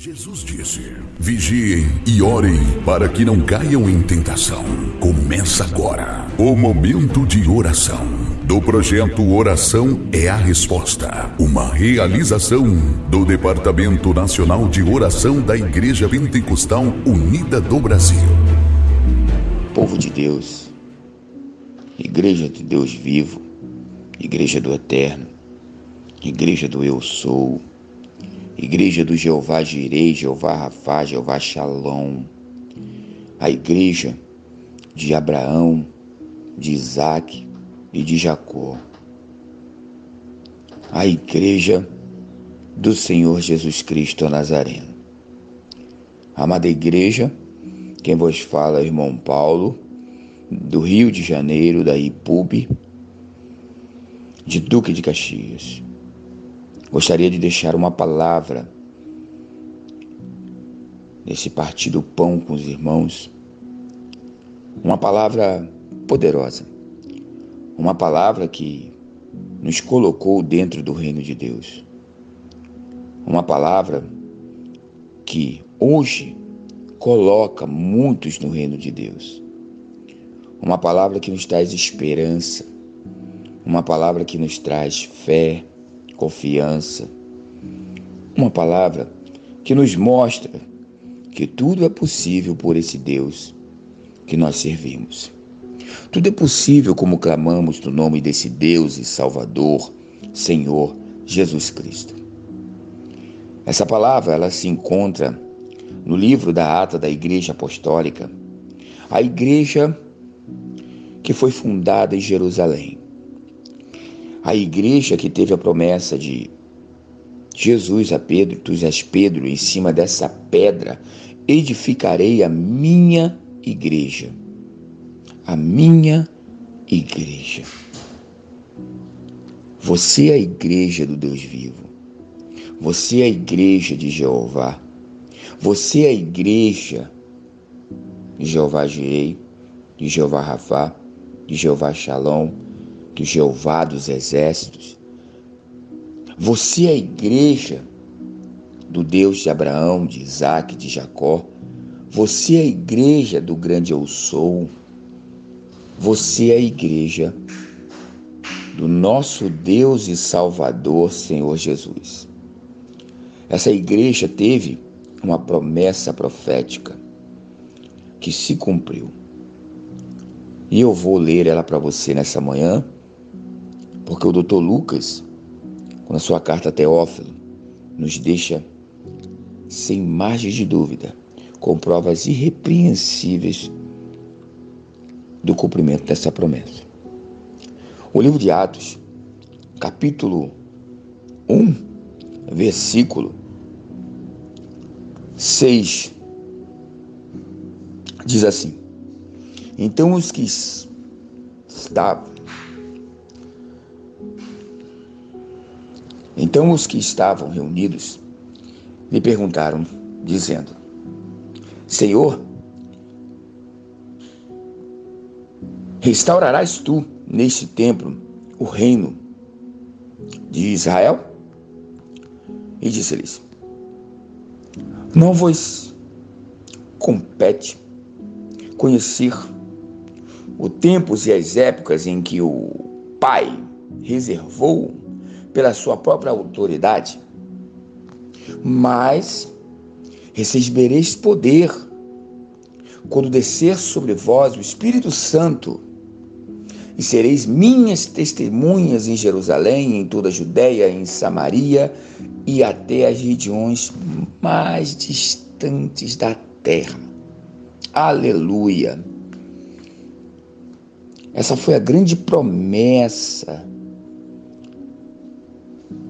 Jesus disse: Vigiem e orem para que não caiam em tentação. Começa agora o momento de oração do projeto Oração é a Resposta, uma realização do Departamento Nacional de Oração da Igreja Pentecostal Unida do Brasil. Povo de Deus, Igreja de Deus vivo, Igreja do Eterno, Igreja do Eu Sou Igreja do Jeová Jirei, Jeová Rafá, Jeová Shalom. A igreja de Abraão, de Isaac e de Jacó. A igreja do Senhor Jesus Cristo Nazareno. Amada igreja, quem vos fala é irmão Paulo, do Rio de Janeiro, da IPUB, de Duque de Caxias. Gostaria de deixar uma palavra nesse partido pão com os irmãos, uma palavra poderosa, uma palavra que nos colocou dentro do reino de Deus, uma palavra que hoje coloca muitos no reino de Deus, uma palavra que nos traz esperança, uma palavra que nos traz fé, confiança. Uma palavra que nos mostra que tudo é possível por esse Deus que nós servimos. Tudo é possível como clamamos no nome desse Deus e Salvador, Senhor Jesus Cristo. Essa palavra ela se encontra no livro da ata da Igreja Apostólica, a igreja que foi fundada em Jerusalém. A igreja que teve a promessa de Jesus a Pedro, tu és Pedro, em cima dessa pedra edificarei a minha igreja. A minha igreja. Você é a igreja do Deus vivo. Você é a igreja de Jeová. Você é a igreja de Jeová Jirei, de Jeová Rafá, de Jeová Shalom do Jeová dos Exércitos. Você é a igreja do Deus de Abraão, de Isaac, de Jacó. Você é a igreja do grande Eu Sou. Você é a igreja do nosso Deus e Salvador, Senhor Jesus. Essa igreja teve uma promessa profética que se cumpriu. E eu vou ler ela para você nessa manhã porque o doutor Lucas, na sua carta a Teófilo, nos deixa sem margem de dúvida, com provas irrepreensíveis do cumprimento dessa promessa. O livro de Atos, capítulo 1, versículo 6, diz assim: Então os que estavam Então os que estavam reunidos lhe perguntaram, dizendo: Senhor, restaurarás tu neste templo o reino de Israel? E disse-lhes: Não vos compete conhecer os tempos e as épocas em que o Pai reservou pela sua própria autoridade, mas recebereis poder quando descer sobre vós o Espírito Santo, e sereis minhas testemunhas em Jerusalém, em toda a Judéia, em Samaria e até as regiões mais distantes da terra. Aleluia! Essa foi a grande promessa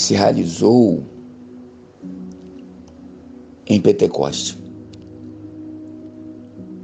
se realizou em Pentecoste.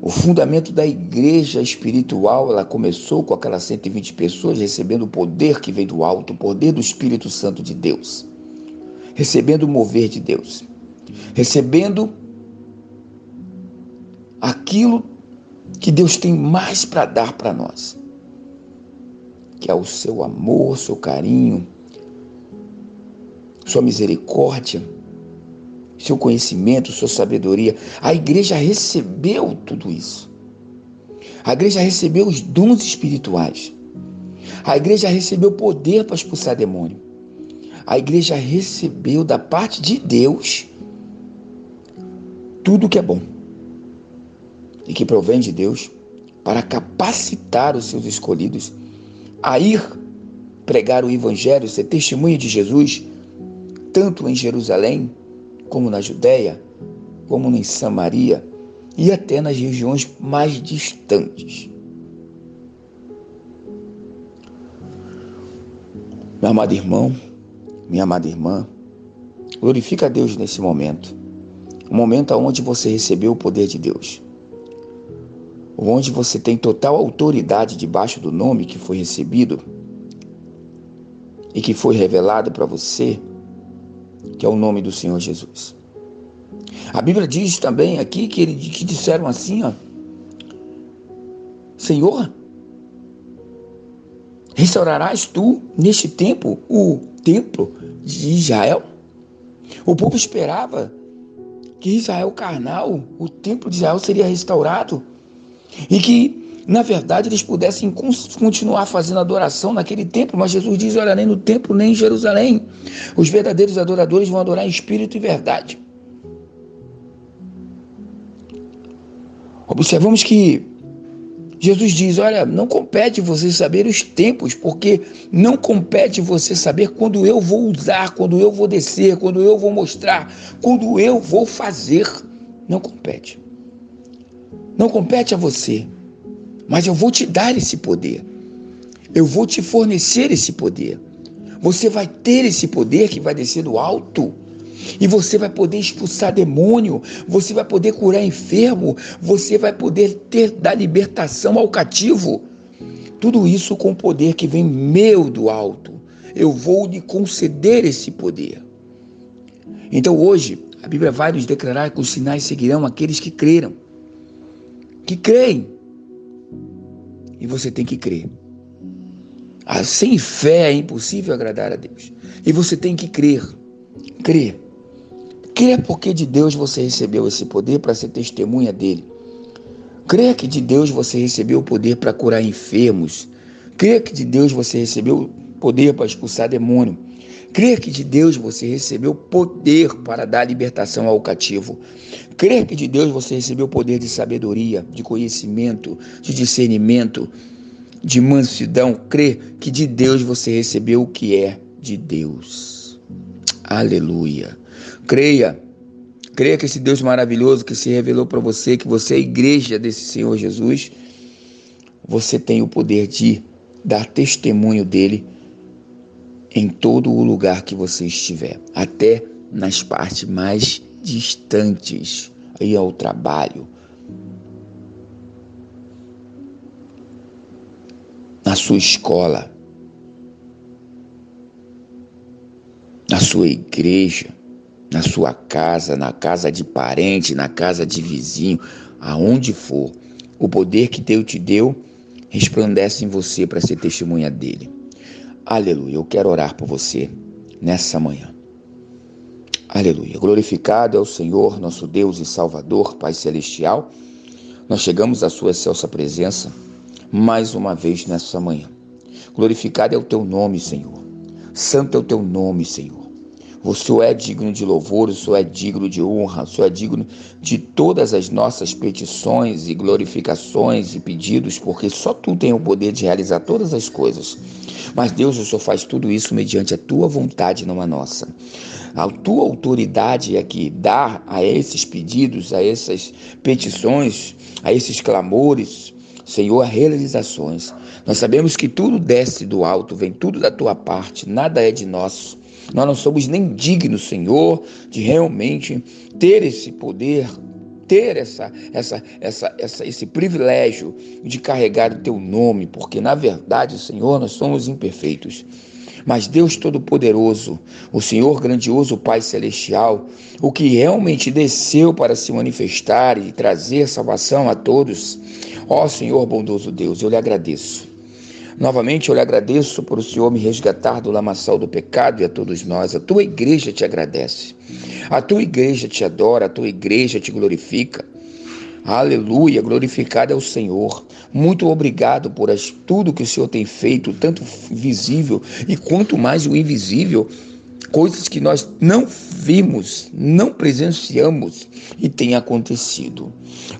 O fundamento da igreja espiritual, ela começou com aquelas 120 pessoas recebendo o poder que vem do alto, o poder do Espírito Santo de Deus, recebendo o mover de Deus, recebendo aquilo que Deus tem mais para dar para nós, que é o seu amor, seu carinho, sua misericórdia, seu conhecimento, sua sabedoria. A igreja recebeu tudo isso. A igreja recebeu os dons espirituais. A igreja recebeu poder para expulsar demônio. A igreja recebeu da parte de Deus tudo que é bom e que provém de Deus para capacitar os seus escolhidos a ir pregar o Evangelho, ser testemunha de Jesus, tanto em Jerusalém, como na Judéia, como em Samaria e até nas regiões mais distantes. Meu amado irmão, minha amada irmã, glorifica a Deus nesse momento. O momento onde você recebeu o poder de Deus. Onde você tem total autoridade debaixo do nome que foi recebido e que foi revelado para você, que é o nome do Senhor Jesus. A Bíblia diz também aqui que, ele, que disseram assim, ó, Senhor, restaurarás tu neste tempo o templo de Israel? O povo esperava que Israel carnal, o templo de Israel seria restaurado e que, na verdade, eles pudessem continuar fazendo adoração naquele templo, mas Jesus diz: olha, nem no templo, nem em Jerusalém. Os verdadeiros adoradores vão adorar em espírito e verdade. Observamos que Jesus diz: Olha, não compete você saber os tempos, porque não compete você saber quando eu vou usar, quando eu vou descer, quando eu vou mostrar, quando eu vou fazer. Não compete. Não compete a você, mas eu vou te dar esse poder. Eu vou te fornecer esse poder. Você vai ter esse poder que vai descer do alto. E você vai poder expulsar demônio, você vai poder curar enfermo, você vai poder ter da libertação ao cativo. Tudo isso com o poder que vem meu do alto. Eu vou lhe conceder esse poder. Então hoje, a Bíblia vai nos declarar que os sinais seguirão aqueles que creram que creem. E você tem que crer. Ah, sem fé é impossível agradar a Deus. E você tem que crer. Crer. Crer porque de Deus você recebeu esse poder para ser testemunha dele. Crer que de Deus você recebeu o poder para curar enfermos. Crer que de Deus você recebeu o poder para expulsar demônio. Crer que de Deus você recebeu poder para dar libertação ao cativo. Crer que de Deus você recebeu poder de sabedoria, de conhecimento, de discernimento, de mansidão. Crer que de Deus você recebeu o que é de Deus. Aleluia. Creia. Creia que esse Deus maravilhoso que se revelou para você, que você é a igreja desse Senhor Jesus, você tem o poder de dar testemunho dele em todo o lugar que você estiver, até nas partes mais distantes, aí ao trabalho, na sua escola, na sua igreja, na sua casa, na casa de parente, na casa de vizinho, aonde for. O poder que Deus te deu resplandece em você para ser testemunha dele. Aleluia. Eu quero orar por você nessa manhã. Aleluia. Glorificado é o Senhor, nosso Deus e Salvador, Pai Celestial. Nós chegamos à Sua excelsa presença mais uma vez nessa manhã. Glorificado é o Teu nome, Senhor. Santo é o Teu nome, Senhor. O Senhor é digno de louvor, o Senhor é digno de honra, o Senhor é digno de todas as nossas petições e glorificações e pedidos, porque só Tu tem o poder de realizar todas as coisas. Mas Deus, o Senhor faz tudo isso mediante a Tua vontade, não a nossa. A Tua autoridade é que dá a esses pedidos, a essas petições, a esses clamores, Senhor, realizações. Nós sabemos que tudo desce do alto, vem tudo da Tua parte, nada é de nosso. Nós não somos nem dignos, Senhor, de realmente ter esse poder, ter essa, essa, essa, essa, esse privilégio de carregar o teu nome, porque na verdade, Senhor, nós somos imperfeitos. Mas Deus Todo-Poderoso, o Senhor grandioso Pai Celestial, o que realmente desceu para se manifestar e trazer salvação a todos, ó Senhor bondoso Deus, eu lhe agradeço. Novamente eu lhe agradeço por o Senhor me resgatar do lamaçal do pecado e a todos nós. A tua igreja te agradece. A tua igreja te adora, a tua igreja te glorifica. Aleluia, glorificado é o Senhor. Muito obrigado por tudo que o Senhor tem feito, tanto visível e quanto mais o invisível coisas que nós não vimos, não presenciamos e tem acontecido.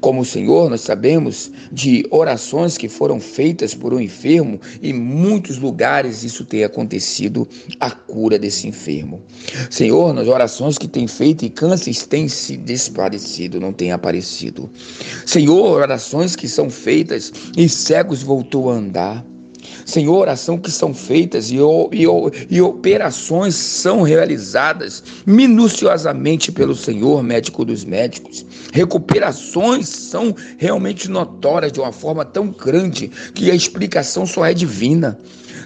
Como o Senhor, nós sabemos de orações que foram feitas por um enfermo em muitos lugares isso tem acontecido a cura desse enfermo. Senhor, nas orações que tem feito e cânceres têm se desaparecido, não tem aparecido. Senhor, orações que são feitas e cegos voltou a andar. Senhor, oração que são feitas e, e, e operações são realizadas minuciosamente pelo Senhor, médico dos médicos. Recuperações são realmente notórias de uma forma tão grande que a explicação só é divina.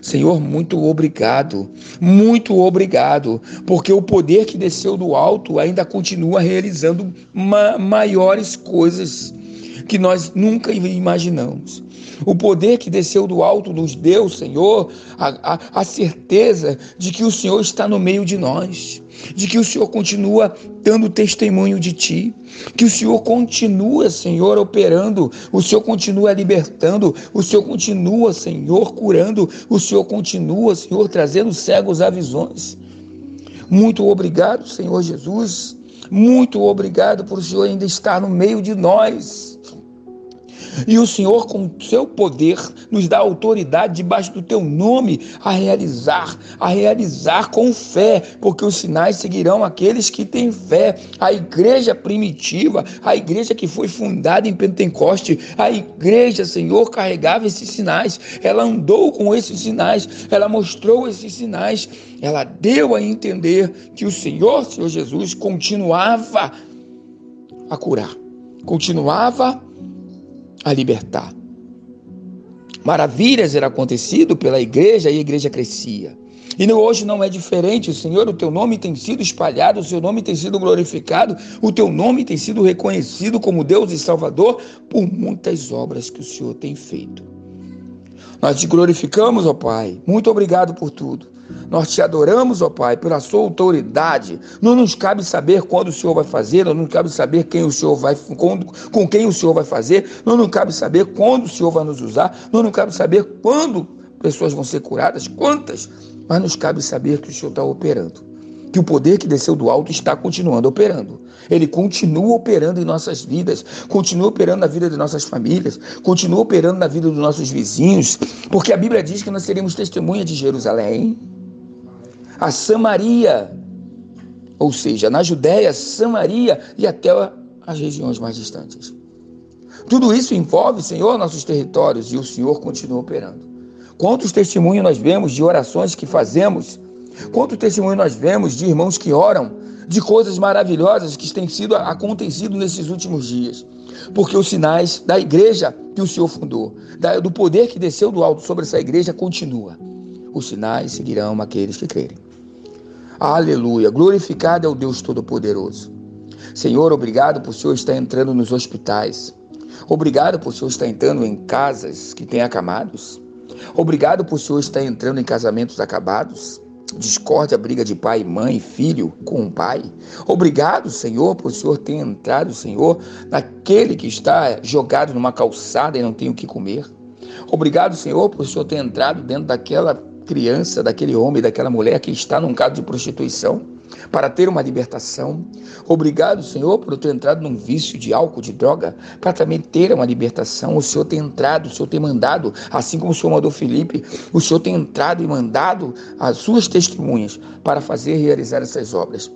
Senhor, muito obrigado, muito obrigado, porque o poder que desceu do alto ainda continua realizando ma maiores coisas que nós nunca imaginamos. O poder que desceu do alto nos deu, Senhor, a, a, a certeza de que o Senhor está no meio de nós, de que o Senhor continua dando testemunho de Ti, que o Senhor continua, Senhor, operando, o Senhor continua libertando, o Senhor continua, Senhor, curando, o Senhor continua, Senhor, trazendo cegos a visões. Muito obrigado, Senhor Jesus. Muito obrigado por o Senhor ainda estar no meio de nós. E o Senhor, com seu poder, nos dá autoridade debaixo do teu nome a realizar, a realizar com fé, porque os sinais seguirão aqueles que têm fé. A igreja primitiva, a igreja que foi fundada em Pentecoste, a igreja, Senhor, carregava esses sinais, ela andou com esses sinais, ela mostrou esses sinais, ela deu a entender que o Senhor, Senhor Jesus, continuava a curar, continuava a libertar. Maravilhas eram acontecido pela igreja e a igreja crescia. E hoje não é diferente, Senhor, o teu nome tem sido espalhado, o seu nome tem sido glorificado, o teu nome tem sido reconhecido como Deus e Salvador por muitas obras que o Senhor tem feito. Nós te glorificamos, ó Pai. Muito obrigado por tudo. Nós te adoramos, ó Pai, pela sua autoridade. Não nos cabe saber quando o Senhor vai fazer, não nos cabe saber quem o Senhor vai, com, com quem o Senhor vai fazer, não nos cabe saber quando o Senhor vai nos usar, não nos cabe saber quando pessoas vão ser curadas, quantas, mas nos cabe saber que o Senhor está operando que o poder que desceu do alto está continuando operando. Ele continua operando em nossas vidas, continua operando na vida de nossas famílias, continua operando na vida dos nossos vizinhos, porque a Bíblia diz que nós seremos testemunha de Jerusalém, a Samaria, ou seja, na Judéia, Samaria e até as regiões mais distantes. Tudo isso envolve, Senhor, nossos territórios e o Senhor continua operando. Quantos testemunhos nós vemos de orações que fazemos Quanto testemunho nós vemos de irmãos que oram, de coisas maravilhosas que têm sido acontecido nesses últimos dias. Porque os sinais da igreja que o Senhor fundou, do poder que desceu do alto sobre essa igreja, continua. Os sinais seguirão aqueles que crerem. Aleluia. Glorificado é o Deus Todo-Poderoso. Senhor, obrigado por o Senhor estar entrando nos hospitais. Obrigado por o Senhor estar entrando em casas que têm acamados. Obrigado por o Senhor estar entrando em casamentos acabados discórdia, briga de pai, mãe, filho com o pai. Obrigado, Senhor, por o Senhor ter entrado, Senhor, naquele que está jogado numa calçada e não tem o que comer. Obrigado, Senhor, por o Senhor ter entrado dentro daquela criança, daquele homem, daquela mulher que está num caso de prostituição para ter uma libertação. Obrigado, Senhor, por eu ter entrado num vício de álcool, de droga, para também ter uma libertação. O Senhor tem entrado, o Senhor tem mandado, assim como o Senhor mandou Felipe, o Senhor tem entrado e mandado as suas testemunhas para fazer e realizar essas obras.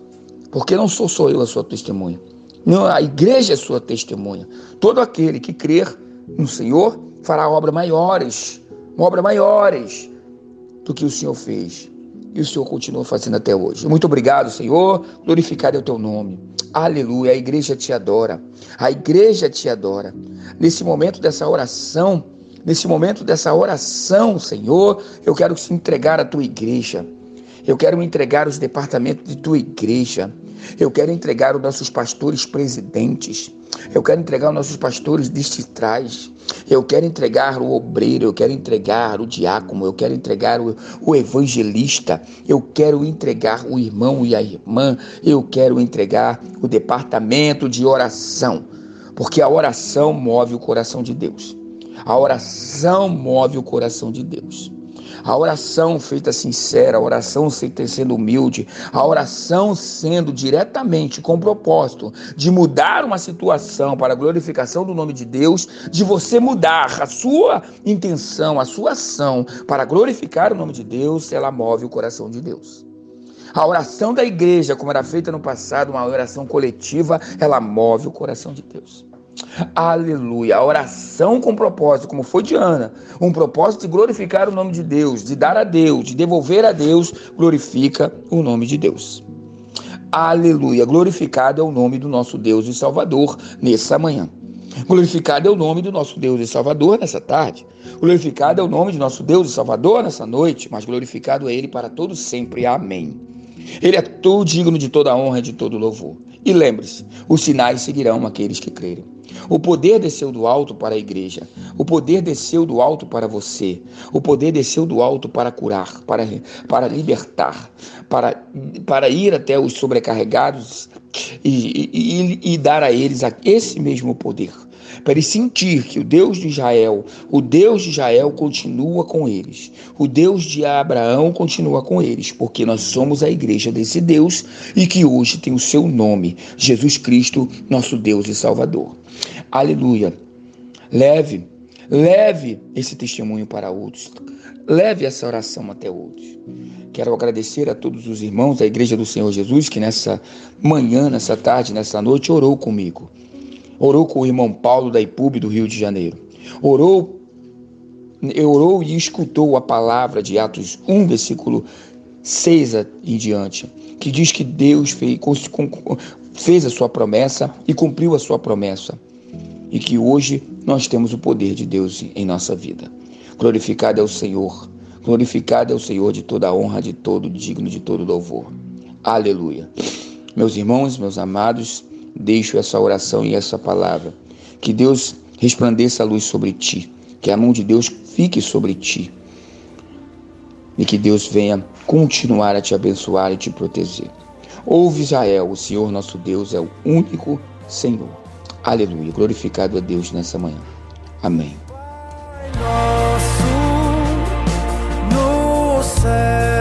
Porque não sou só eu a sua testemunha. Não, a igreja é sua testemunha. Todo aquele que crer no Senhor fará obras maiores, obras maiores do que o Senhor fez e o Senhor continua fazendo até hoje. Muito obrigado, Senhor. Glorificado é o teu nome. Aleluia. A igreja te adora. A igreja te adora. Nesse momento dessa oração, nesse momento dessa oração, Senhor, eu quero te entregar a tua igreja. Eu quero entregar os departamentos de tua igreja. Eu quero entregar os nossos pastores presidentes. Eu quero entregar os nossos pastores distritais. Eu quero entregar o obreiro, eu quero entregar o diácono, eu quero entregar o, o evangelista, eu quero entregar o irmão e a irmã, eu quero entregar o departamento de oração, porque a oração move o coração de Deus. A oração move o coração de Deus. A oração feita sincera, a oração sendo humilde, a oração sendo diretamente com o propósito de mudar uma situação para a glorificação do nome de Deus, de você mudar a sua intenção, a sua ação para glorificar o nome de Deus, ela move o coração de Deus. A oração da igreja, como era feita no passado, uma oração coletiva, ela move o coração de Deus. Aleluia. A oração com propósito, como foi de Ana, um propósito de glorificar o nome de Deus, de dar a Deus, de devolver a Deus, glorifica o nome de Deus. Aleluia. Glorificado é o nome do nosso Deus e Salvador nessa manhã. Glorificado é o nome do nosso Deus e Salvador nessa tarde. Glorificado é o nome de nosso Deus e Salvador nessa noite, mas glorificado é Ele para todos sempre. Amém. Ele é todo digno de toda honra e de todo louvor. E lembre-se: os sinais seguirão aqueles que crerem. O poder desceu do alto para a igreja. O poder desceu do alto para você. O poder desceu do alto para curar, para, para libertar, para, para ir até os sobrecarregados e, e, e dar a eles esse mesmo poder para ele sentir que o Deus de Israel, o Deus de Israel continua com eles. O Deus de Abraão continua com eles, porque nós somos a igreja desse Deus e que hoje tem o seu nome, Jesus Cristo, nosso Deus e Salvador. Aleluia. Leve, leve esse testemunho para outros. Leve essa oração até outros. Quero agradecer a todos os irmãos da Igreja do Senhor Jesus que nessa manhã, nessa tarde, nessa noite orou comigo. Orou com o irmão Paulo da IPUB do Rio de Janeiro. Orou, orou e escutou a palavra de Atos 1, versículo 6 em diante, que diz que Deus fez, fez a sua promessa e cumpriu a sua promessa. E que hoje nós temos o poder de Deus em nossa vida. Glorificado é o Senhor. Glorificado é o Senhor de toda honra, de todo digno, de todo louvor. Aleluia. Meus irmãos, meus amados, deixo essa oração e essa palavra. Que Deus resplandeça a luz sobre ti, que a mão de Deus fique sobre ti. E que Deus venha continuar a te abençoar e te proteger. Ouve Israel, o Senhor nosso Deus é o único Senhor. Aleluia. Glorificado a Deus nessa manhã. Amém. Nosso no céu.